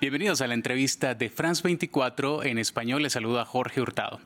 Bienvenidos a la entrevista de France 24. En español les saluda Jorge Hurtado.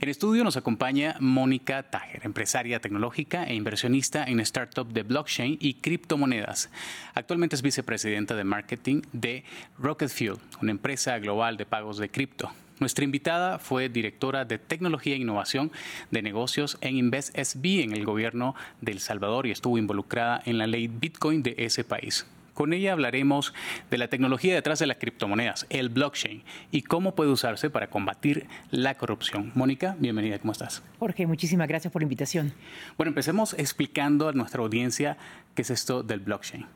En estudio nos acompaña Mónica Tager, empresaria tecnológica e inversionista en startup de blockchain y criptomonedas. Actualmente es vicepresidenta de marketing de Rocket Fuel, una empresa global de pagos de cripto. Nuestra invitada fue directora de Tecnología e Innovación de Negocios en InvestSB en el gobierno de El Salvador y estuvo involucrada en la ley Bitcoin de ese país. Con ella hablaremos de la tecnología detrás de las criptomonedas, el blockchain, y cómo puede usarse para combatir la corrupción. Mónica, bienvenida, ¿cómo estás? Jorge, muchísimas gracias por la invitación. Bueno, empecemos explicando a nuestra audiencia qué es esto del blockchain.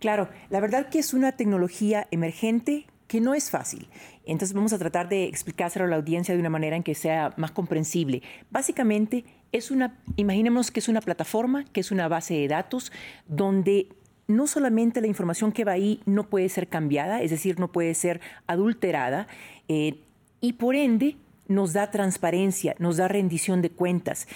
Claro, la verdad que es una tecnología emergente que no es fácil. Entonces vamos a tratar de explicárselo a la audiencia de una manera en que sea más comprensible. Básicamente es una, imaginemos que es una plataforma, que es una base de datos donde no solamente la información que va ahí no puede ser cambiada, es decir, no puede ser adulterada, eh, y por ende nos da transparencia, nos da rendición de cuentas.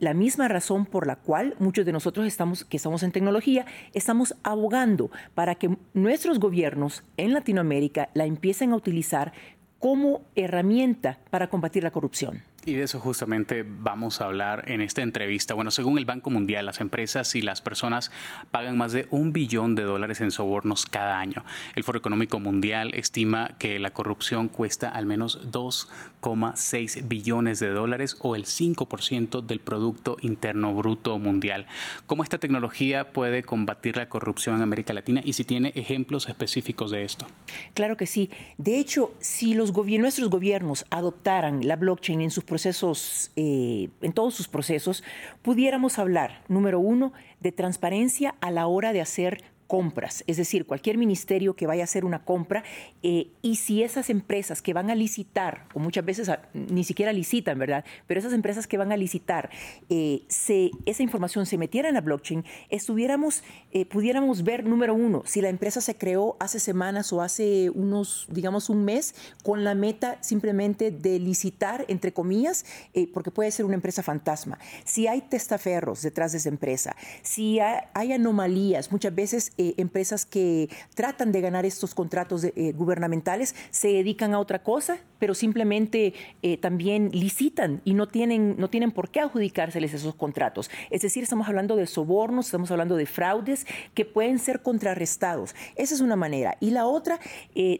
La misma razón por la cual muchos de nosotros estamos, que estamos en tecnología, estamos abogando para que nuestros gobiernos en Latinoamérica la empiecen a utilizar como herramienta para combatir la corrupción. Y de eso justamente vamos a hablar en esta entrevista. Bueno, según el Banco Mundial, las empresas y las personas pagan más de un billón de dólares en sobornos cada año. El Foro Económico Mundial estima que la corrupción cuesta al menos 2,6 billones de dólares o el 5% del Producto Interno Bruto Mundial. ¿Cómo esta tecnología puede combatir la corrupción en América Latina y si tiene ejemplos específicos de esto? Claro que sí. De hecho, si los nuestros gobiernos adoptaran la blockchain en sus procesos, eh, en todos sus procesos, pudiéramos hablar, número uno, de transparencia a la hora de hacer compras, es decir, cualquier ministerio que vaya a hacer una compra eh, y si esas empresas que van a licitar, o muchas veces ni siquiera licitan, ¿verdad? Pero esas empresas que van a licitar, eh, esa información se metiera en la blockchain, estuviéramos, eh, pudiéramos ver, número uno, si la empresa se creó hace semanas o hace unos, digamos, un mes, con la meta simplemente de licitar, entre comillas, porque puede ser una empresa fantasma. Si hay testaferros detrás de esa empresa, si hay anomalías, muchas veces eh, empresas que tratan de ganar estos contratos eh, gubernamentales se dedican a otra cosa, pero simplemente eh, también licitan y no tienen, no tienen por qué adjudicárseles esos contratos. Es decir, estamos hablando de sobornos, estamos hablando de fraudes que pueden ser contrarrestados. Esa es una manera. Y la otra,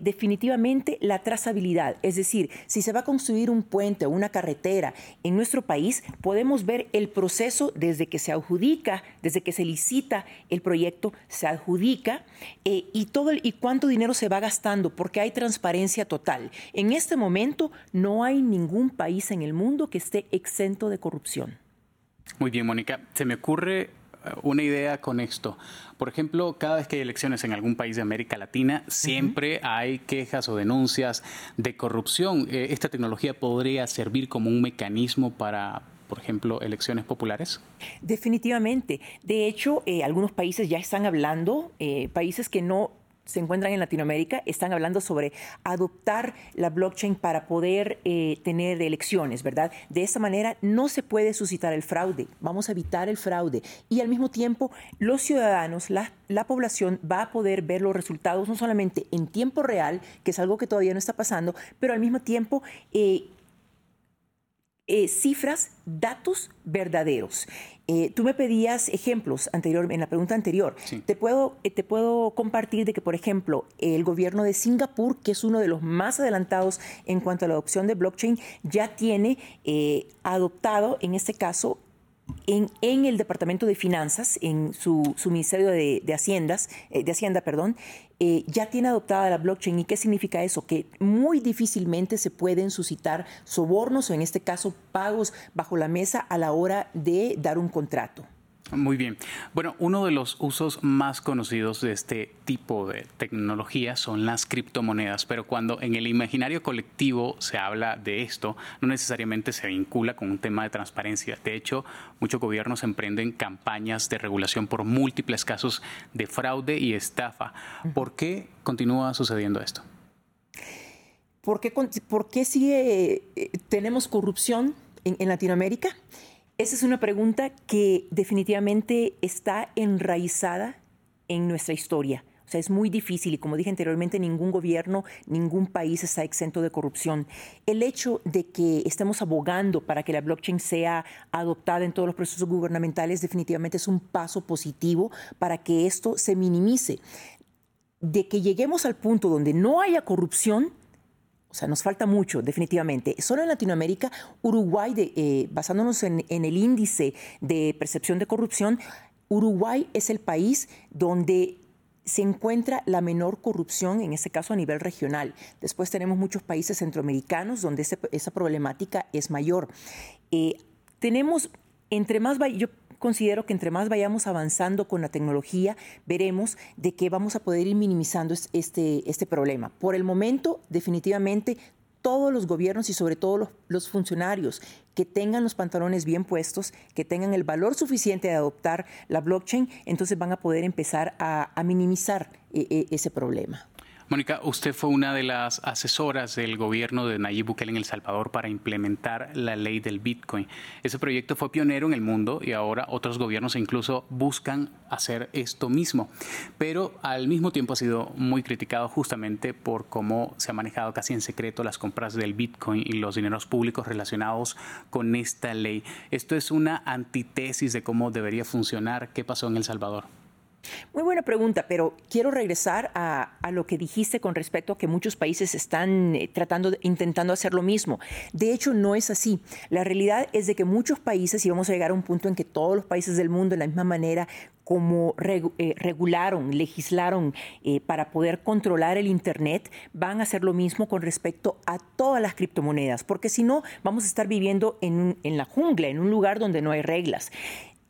definitivamente, la trazabilidad. Es decir, si se va a construir un puente o una carretera en nuestro país, podemos ver el proceso desde que se adjudica, desde que se licita el proyecto, se adjudica adjudica eh, y, todo y cuánto dinero se va gastando, porque hay transparencia total. En este momento no hay ningún país en el mundo que esté exento de corrupción. Muy bien, Mónica. Se me ocurre eh, una idea con esto. Por ejemplo, cada vez que hay elecciones en algún país de América Latina, siempre hay quejas o denuncias de corrupción. Eh, ¿Esta tecnología podría servir como un mecanismo para, por ejemplo, elecciones populares? Definitivamente. De hecho, eh, algunos países ya están hablando, eh, países que no se encuentran en Latinoamérica están hablando sobre adoptar la blockchain para poder eh, tener elecciones, ¿verdad? De esa manera no se puede suscitar el fraude, vamos a evitar el fraude y al mismo tiempo los ciudadanos, la, población va a poder ver los resultados no solamente en tiempo real, que es algo que todavía no está pasando, pero al mismo tiempo cifras, datos verdaderos. Eh, tú me pedías ejemplos anterior, en la pregunta anterior. Te, puedo, eh, te puedo compartir de que, por ejemplo, el gobierno de Singapur, que es uno de los más adelantados en cuanto a la adopción de blockchain, ya tiene adoptado, en este caso, en, el Departamento de Finanzas, en su, Ministerio de, Haciendas, eh, de Hacienda, perdón, eh, ya tiene adoptada la blockchain. ¿Y qué significa eso? Que muy difícilmente se pueden suscitar sobornos o en este caso pagos bajo la mesa a la hora de dar un contrato. Muy bien. Bueno, uno de los usos más conocidos de este tipo de tecnología son las criptomonedas, pero cuando en el imaginario colectivo se habla de esto, no necesariamente se vincula con un tema de transparencia. De hecho, muchos gobiernos emprenden campañas de regulación por múltiples casos de fraude y estafa. ¿Por qué continúa sucediendo esto? ¿Por qué, por qué sigue, eh, tenemos corrupción en Latinoamérica? Esa es una pregunta que definitivamente está enraizada en nuestra historia. O sea, es muy difícil y como dije anteriormente, ningún gobierno, ningún país está exento de corrupción. El hecho de que estemos abogando para que la blockchain sea adoptada en todos los procesos gubernamentales definitivamente es un paso positivo para que esto se minimice. De que lleguemos al punto donde no haya corrupción, o sea, nos falta mucho, definitivamente. Solo en Latinoamérica, Uruguay, eh, basándonos en, el índice de percepción de corrupción, Uruguay es el país donde se encuentra la menor corrupción, en este caso a nivel regional. Después tenemos muchos países centroamericanos donde esa problemática es mayor. Eh, tenemos, entre más, considero que entre más vayamos avanzando con la tecnología, veremos de qué vamos a poder ir minimizando este, este problema. Por el momento, definitivamente, todos los gobiernos y sobre todo los, funcionarios que tengan los pantalones bien puestos, que tengan el valor suficiente de adoptar la blockchain, entonces van a poder empezar a, minimizar eh, eh, ese problema. Mónica, usted fue una de las asesoras del gobierno de Nayib Bukele en El Salvador para implementar la ley del Bitcoin. Ese proyecto fue pionero en el mundo y ahora otros gobiernos incluso buscan hacer esto mismo. Pero al mismo tiempo ha sido muy criticado justamente por cómo se ha manejado casi en secreto las compras del Bitcoin y los dineros públicos relacionados con esta ley. Esto es una antítesis de cómo debería funcionar. ¿Qué pasó en El Salvador? Muy buena pregunta, pero quiero regresar a, lo que dijiste con respecto a que muchos países están eh, tratando, intentando hacer lo mismo. De hecho, no es así. La realidad es de que muchos países, y vamos a llegar a un punto en que todos los países del mundo, de la misma manera como eh, regularon, legislaron eh, para poder controlar el Internet, van a hacer lo mismo con respecto a todas las criptomonedas, porque si no, vamos a estar viviendo en, en la jungla, en un lugar donde no hay reglas.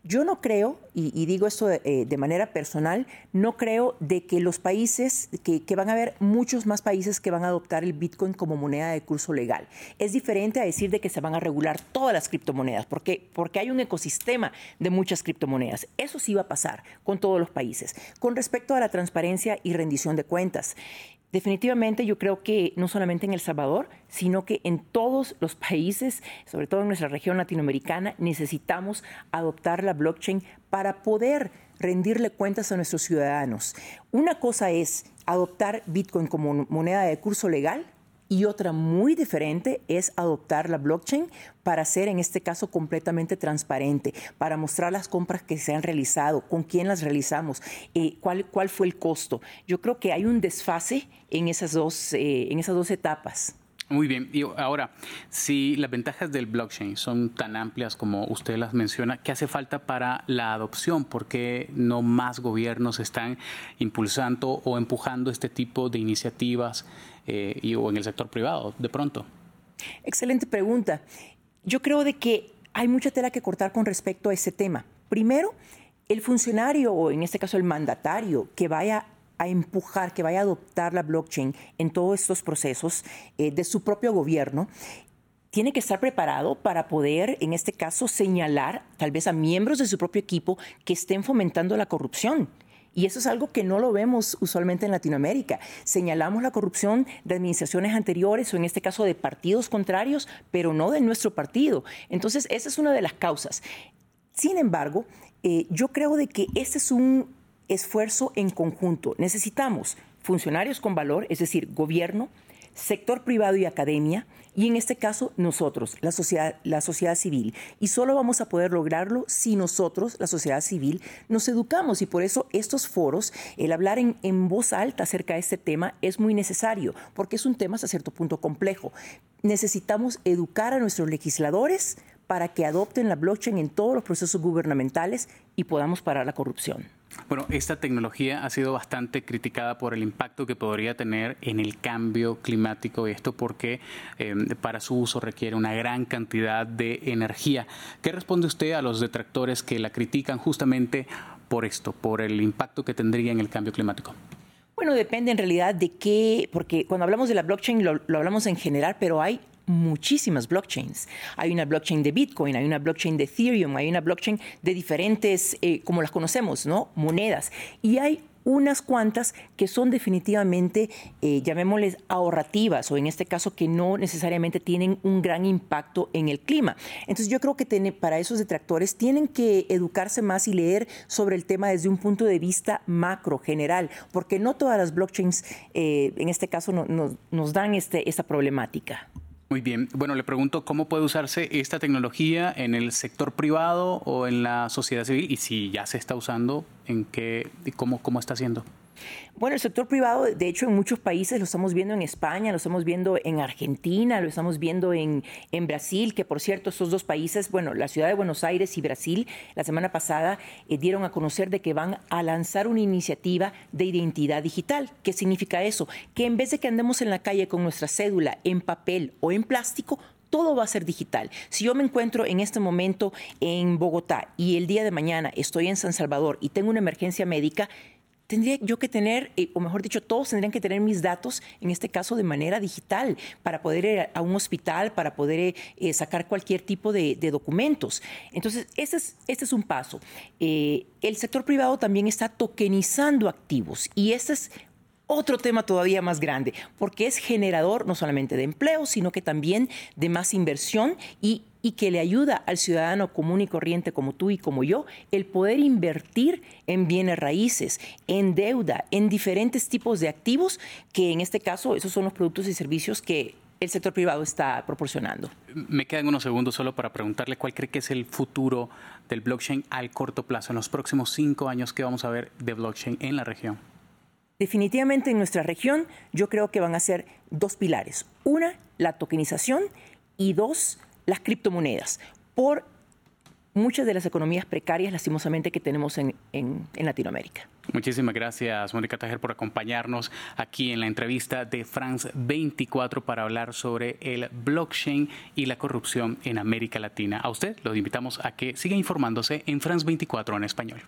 Yo no creo, y, digo esto eh, de, manera personal, no creo de que los países, que, van a haber muchos más países que van a adoptar el Bitcoin como moneda de curso legal. Es diferente a decir de que se van a regular todas las criptomonedas, porque, porque hay un ecosistema de muchas criptomonedas. Eso sí va a pasar con todos los países. Con respecto a la transparencia y rendición de cuentas, Definitivamente yo creo que no solamente en El Salvador, sino que en todos los países, sobre todo en nuestra región latinoamericana, necesitamos adoptar la blockchain para poder rendirle cuentas a nuestros ciudadanos. Una cosa es adoptar Bitcoin como moneda de curso legal y otra muy diferente es adoptar la blockchain para ser, en este caso, completamente transparente, para mostrar las compras que se han realizado, con quién las realizamos, eh, cuál, cuál fue el costo. Yo creo que hay un desfase en esas dos, eh, en esas dos etapas. Muy bien, y ahora, si las ventajas del blockchain son tan amplias como usted las menciona, ¿qué hace falta para la adopción? ¿Por qué no más gobiernos están impulsando o empujando este tipo de iniciativas eh, y, o en el sector privado de pronto? Excelente pregunta. Yo creo de que hay mucha tela que cortar con respecto a ese tema. Primero, el funcionario o en este caso el mandatario que vaya a empujar, que vaya a adoptar la blockchain en todos estos procesos eh, de su propio gobierno, tiene que estar preparado para poder, en este caso, señalar tal vez a miembros de su propio equipo que estén fomentando la corrupción. Y eso es algo que no lo vemos usualmente en Latinoamérica. Señalamos la corrupción de administraciones anteriores o en este caso de partidos contrarios, pero no de nuestro partido. Entonces, esa es una de las causas. Sin embargo, eh, yo creo de que este es un esfuerzo en conjunto. Necesitamos funcionarios con valor, es decir, gobierno, sector privado y academia, y en este caso nosotros, la sociedad, la sociedad civil. Y solo vamos a poder lograrlo si nosotros, la sociedad civil, nos educamos. Y por eso estos foros, el hablar en, en voz alta acerca de este tema es muy necesario, porque es un tema hasta cierto punto complejo. Necesitamos educar a nuestros legisladores para que adopten la blockchain en todos los procesos gubernamentales y podamos parar la corrupción. Bueno, esta tecnología ha sido bastante criticada por el impacto que podría tener en el cambio climático y esto porque em, para su uso requiere una gran cantidad de energía. ¿Qué responde usted a los detractores que la critican justamente por esto, por el impacto que tendría en el cambio climático? Bueno, depende en realidad de qué, porque cuando hablamos de la blockchain lo, lo hablamos en general, pero hay muchísimas blockchains. Hay una blockchain de Bitcoin, hay una blockchain de Ethereum, hay una blockchain de diferentes, eh, como las conocemos, ¿no? Monedas. Y hay unas cuantas que son definitivamente, eh, llamémosles, ahorrativas o en este caso que no necesariamente tienen un gran impacto en el clima. Entonces yo creo que para esos detractores tienen que educarse más y leer sobre el tema desde un punto de vista macro, general, porque no todas las blockchains eh, en este caso nos dan este, esta problemática. Muy bien. Bueno, le pregunto cómo puede usarse esta tecnología en el sector privado o en la sociedad civil y si ya se está usando, en qué, cómo, cómo está haciendo. Bueno, el sector privado, de hecho, en muchos países lo estamos viendo en España, lo estamos viendo en Argentina, lo estamos viendo en, Brasil, que por cierto, estos dos países, bueno, la ciudad de Buenos Aires y Brasil, la semana pasada eh, dieron a conocer de que van a lanzar una iniciativa de identidad digital. ¿Qué significa eso? Que en vez de que andemos en la calle con nuestra cédula en papel o en plástico, todo va a ser digital. Si yo me encuentro en este momento en Bogotá y el día de mañana estoy en San Salvador y tengo una emergencia médica, tendría yo que tener, eh, o mejor dicho, todos tendrían que tener mis datos, en este caso de manera digital, para poder ir a un hospital, para poder eh, sacar cualquier tipo de, documentos. Entonces, este es, este es un paso. Eh, el sector privado también está tokenizando activos y este es otro tema todavía más grande, porque es generador no solamente de empleo, sino que también de más inversión y y que le ayuda al ciudadano común y corriente como tú y como yo el poder invertir en bienes raíces, en deuda, en diferentes tipos de activos, que en este caso esos son los productos y servicios que el sector privado está proporcionando. Me quedan unos segundos solo para preguntarle cuál cree que es el futuro del blockchain al corto plazo, en los próximos cinco años que vamos a ver de blockchain en la región. Definitivamente en nuestra región yo creo que van a ser dos pilares. Una, la tokenización y dos, las criptomonedas por muchas de las economías precarias, lastimosamente, que tenemos en, Latinoamérica. Muchísimas gracias, Mónica Tajer, por acompañarnos aquí en la entrevista de France 24 para hablar sobre el blockchain y la corrupción en América Latina. A usted lo invitamos a que siga informándose en France 24 en español.